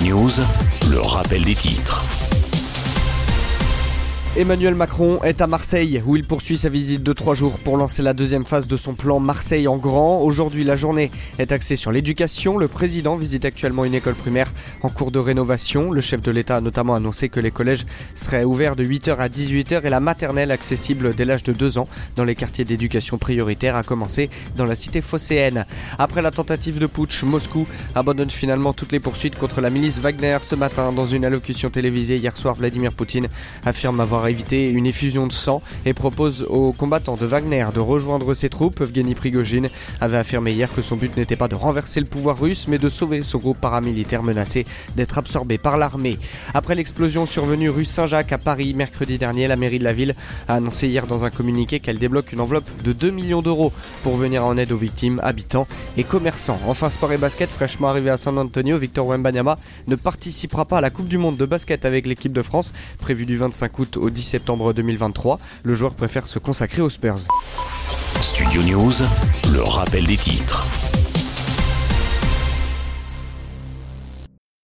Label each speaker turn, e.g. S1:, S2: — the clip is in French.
S1: News, le rappel des titres.
S2: Emmanuel Macron est à Marseille où il poursuit sa visite de trois jours pour lancer la deuxième phase de son plan Marseille en grand. Aujourd'hui, la journée est axée sur l'éducation. Le président visite actuellement une école primaire en cours de rénovation. Le chef de l'État a notamment annoncé que les collèges seraient ouverts de 8h à 18h et la maternelle accessible dès l'âge de 2 ans dans les quartiers d'éducation prioritaire a commencé dans la cité phocéenne. Après la tentative de putsch, Moscou abandonne finalement toutes les poursuites contre la milice Wagner ce matin dans une allocution télévisée hier soir. Vladimir Poutine affirme avoir éviter une effusion de sang et propose aux combattants de Wagner de rejoindre ses troupes. Evgeny Prigogine avait affirmé hier que son but n'était pas de renverser le pouvoir russe mais de sauver son groupe paramilitaire menacé d'être absorbé par l'armée. Après l'explosion survenue rue Saint-Jacques à Paris mercredi dernier, la mairie de la ville a annoncé hier dans un communiqué qu'elle débloque une enveloppe de 2 millions d'euros pour venir en aide aux victimes, habitants et commerçants. Enfin, sport et basket, fraîchement arrivé à San Antonio, Victor Wembanyama ne participera pas à la Coupe du Monde de basket avec l'équipe de France, prévue du 25 août au 10 septembre 2023. Le joueur préfère se consacrer aux Spurs.
S1: Studio News, le rappel des titres.